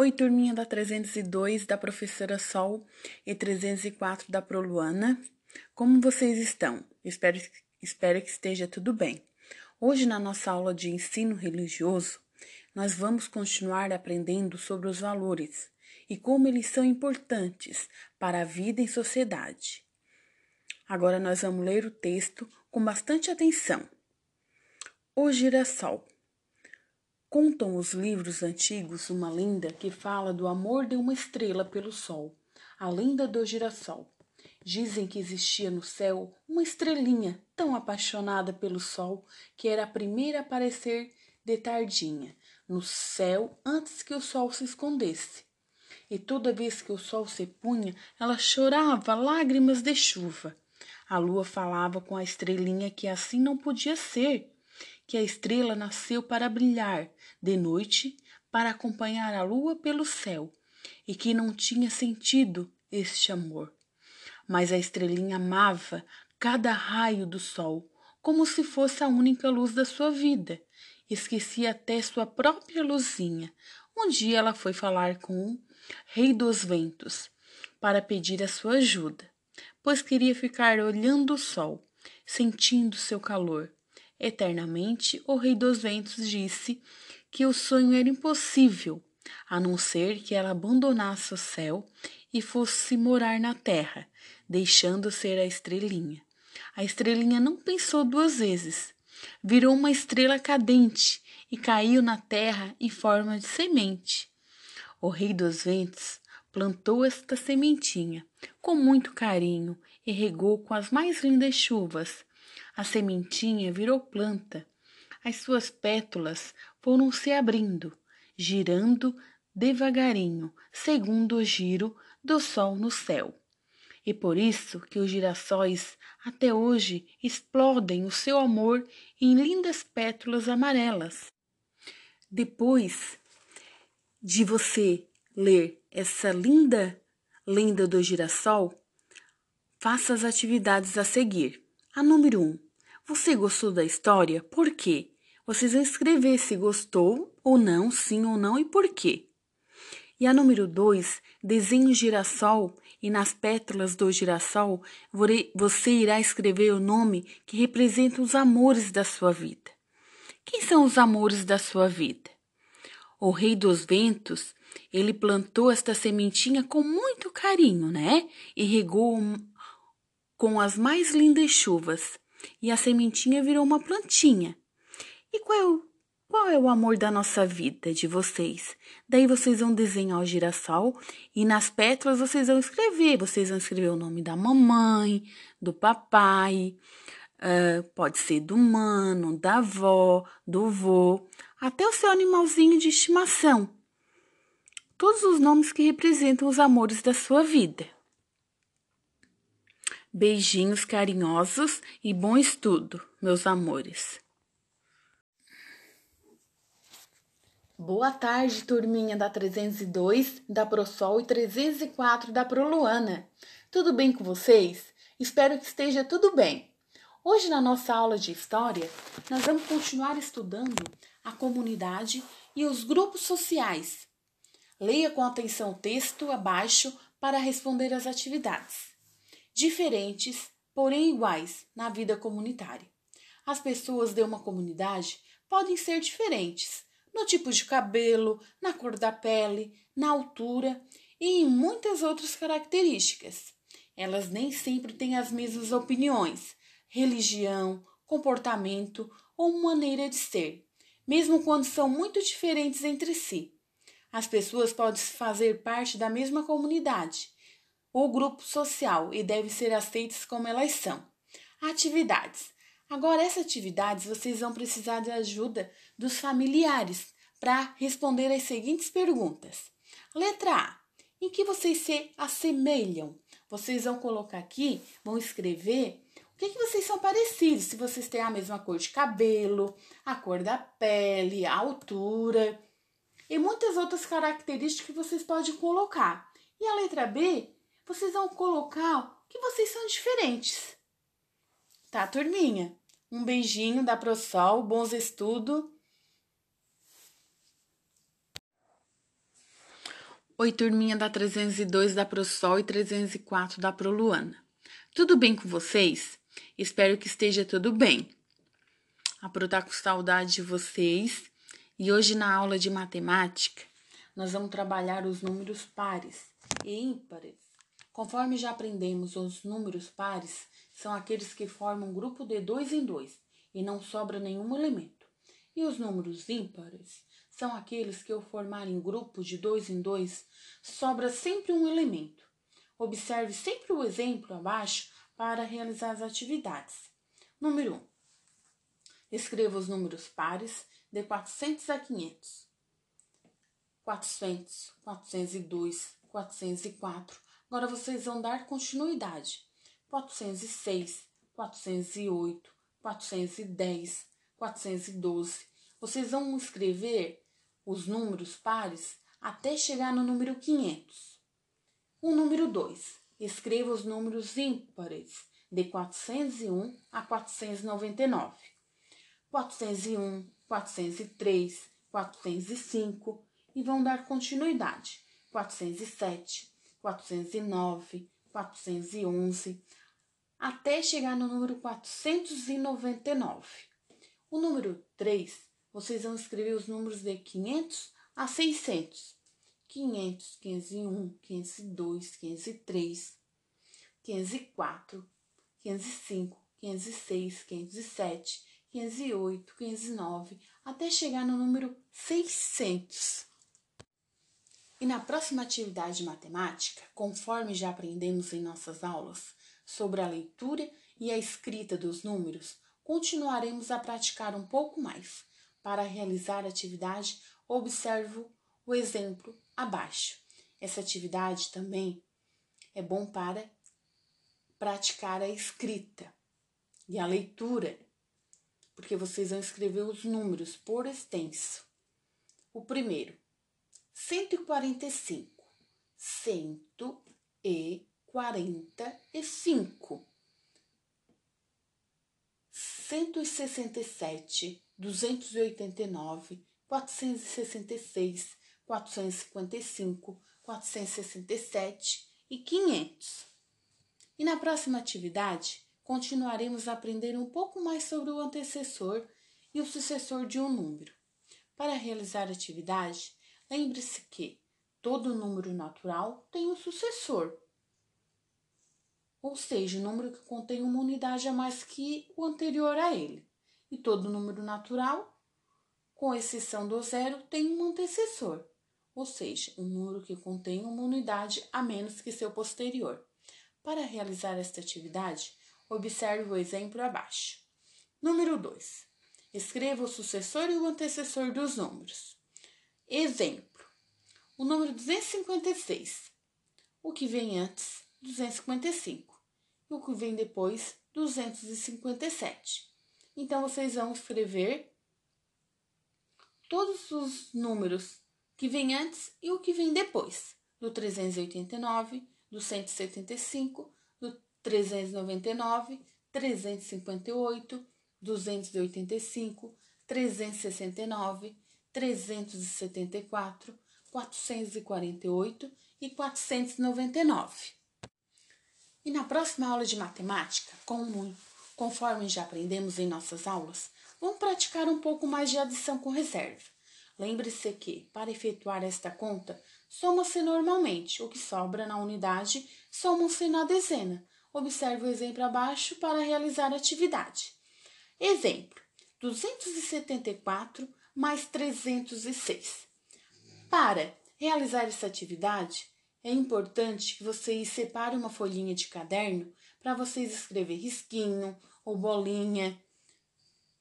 Oi, turminha da 302 da professora Sol e 304 da Proluana. Como vocês estão? Espero, espero que esteja tudo bem. Hoje, na nossa aula de ensino religioso, nós vamos continuar aprendendo sobre os valores e como eles são importantes para a vida em sociedade. Agora nós vamos ler o texto com bastante atenção. O girassol. Contam os livros antigos uma lenda que fala do amor de uma estrela pelo sol, a lenda do girassol. Dizem que existia no céu uma estrelinha tão apaixonada pelo sol que era a primeira a aparecer de tardinha no céu antes que o sol se escondesse. E toda vez que o sol se punha, ela chorava lágrimas de chuva. A lua falava com a estrelinha que assim não podia ser que a estrela nasceu para brilhar de noite, para acompanhar a lua pelo céu, e que não tinha sentido este amor. Mas a estrelinha amava cada raio do sol, como se fosse a única luz da sua vida. Esquecia até sua própria luzinha. Um dia ela foi falar com o rei dos ventos para pedir a sua ajuda, pois queria ficar olhando o sol, sentindo seu calor eternamente, o Rei dos Ventos disse que o sonho era impossível, a não ser que ela abandonasse o céu e fosse morar na terra, deixando ser a estrelinha. A estrelinha não pensou duas vezes. Virou uma estrela cadente e caiu na terra em forma de semente. O Rei dos Ventos plantou esta sementinha com muito carinho e regou com as mais lindas chuvas a sementinha virou planta. As suas pétalas foram se abrindo, girando devagarinho, segundo o giro do sol no céu. E por isso que os girassóis até hoje explodem o seu amor em lindas pétalas amarelas. Depois de você ler essa linda lenda do girassol, faça as atividades a seguir. A número 1. Um, você gostou da história? Por quê? Vocês vão escrever se gostou ou não, sim ou não e por quê. E a número 2, desenhe o girassol e nas pétalas do girassol você irá escrever o nome que representa os amores da sua vida. Quem são os amores da sua vida? O rei dos ventos, ele plantou esta sementinha com muito carinho, né? E regou com as mais lindas chuvas e a sementinha virou uma plantinha. E qual é o, qual é o amor da nossa vida, de vocês? Daí vocês vão desenhar o girassol e nas pétalas vocês vão escrever. Vocês vão escrever o nome da mamãe, do papai, uh, pode ser do mano, da avó, do vô, até o seu animalzinho de estimação. Todos os nomes que representam os amores da sua vida. Beijinhos carinhosos e bom estudo, meus amores. Boa tarde, turminha da 302, da ProSol e 304 da ProLuana. Tudo bem com vocês? Espero que esteja tudo bem. Hoje, na nossa aula de História, nós vamos continuar estudando a comunidade e os grupos sociais. Leia com atenção o texto abaixo para responder às atividades diferentes, porém iguais na vida comunitária. As pessoas de uma comunidade podem ser diferentes no tipo de cabelo, na cor da pele, na altura e em muitas outras características. Elas nem sempre têm as mesmas opiniões, religião, comportamento ou maneira de ser, mesmo quando são muito diferentes entre si. As pessoas podem fazer parte da mesma comunidade, ou grupo social e devem ser aceitas como elas são. Atividades. Agora, essas atividades vocês vão precisar de ajuda dos familiares para responder as seguintes perguntas. Letra A. Em que vocês se assemelham? Vocês vão colocar aqui, vão escrever o que, que vocês são parecidos, se vocês têm a mesma cor de cabelo, a cor da pele, a altura e muitas outras características que vocês podem colocar. E a letra B, vocês vão colocar que vocês são diferentes. Tá, turminha? Um beijinho da ProSol, bons estudos. Oi, turminha da 302 da ProSol e 304 da ProLuana. Tudo bem com vocês? Espero que esteja tudo bem. A Pro tá com saudade de vocês e hoje na aula de matemática nós vamos trabalhar os números pares e ímpares. Conforme já aprendemos, os números pares são aqueles que formam um grupo de dois em dois e não sobra nenhum elemento. E os números ímpares são aqueles que, ao formarem grupos de dois em dois, sobra sempre um elemento. Observe sempre o exemplo abaixo para realizar as atividades. Número 1. Um, escreva os números pares de 400 a 500. 400, 402, 404. Agora vocês vão dar continuidade. 406, 408, 410, 412. Vocês vão escrever os números pares até chegar no número 500. O número 2. Escreva os números ímpares de 401 a 499. 401, 403, 405 e vão dar continuidade. 407, 409, 411 até chegar no número 499. O número 3 vocês vão escrever os números de 500 a 600. 500, 501, 502, 503, 504, 505, 506, 507, 508, 509, até chegar no número 600. E na próxima atividade de matemática, conforme já aprendemos em nossas aulas sobre a leitura e a escrita dos números, continuaremos a praticar um pouco mais. Para realizar a atividade, observo o exemplo abaixo. Essa atividade também é bom para praticar a escrita e a leitura, porque vocês vão escrever os números por extenso. O primeiro, 145. 145. 167 289, 466, 455, 467 e 500. E na próxima atividade, continuaremos a aprender um pouco mais sobre o antecessor e o sucessor de um número. Para realizar a atividade, lembre-se que todo número natural tem um sucessor, ou seja, um número que contém uma unidade a mais que o anterior a ele e todo número natural, com exceção do zero, tem um antecessor, ou seja, um número que contém uma unidade a menos que seu posterior. Para realizar esta atividade, observe o exemplo abaixo. Número 2. Escreva o sucessor e o antecessor dos números. Exemplo: o número 256. O que vem antes, 255. E o que vem depois, 257. Então, vocês vão escrever todos os números que vem antes e o que vem depois, do 389, do 175, do 399, 358, 285, 369, 374, 448 e 499. E na próxima aula de matemática, como Conforme já aprendemos em nossas aulas, vamos praticar um pouco mais de adição com reserva. Lembre-se que, para efetuar esta conta, soma-se normalmente. O que sobra na unidade, soma-se na dezena. Observe o exemplo abaixo para realizar a atividade. Exemplo: 274 mais 306. Para realizar essa atividade, é importante que vocês separem uma folhinha de caderno para vocês escrever risquinho ou bolinha.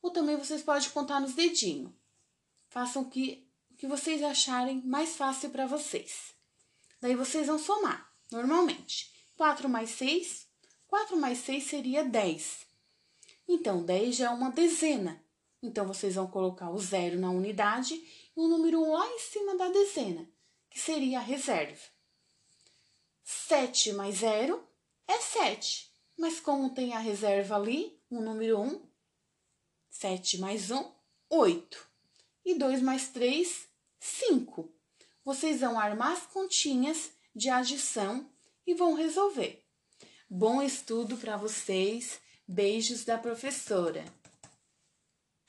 Ou também vocês podem contar nos dedinhos. Façam o que, que vocês acharem mais fácil para vocês. Daí vocês vão somar, normalmente. 4 mais 6, 4 mais 6 seria 10. Então, 10 já é uma dezena. Então, vocês vão colocar o zero na unidade e o número lá em cima da dezena, que seria a reserva. 7 mais 0 é 7. Mas como tem a reserva ali, o número 1, 7 mais 1, 8. E 2 mais 3, 5. vocês vão armar as continhas de adição e vão resolver. Bom estudo para vocês. Beijos da professora.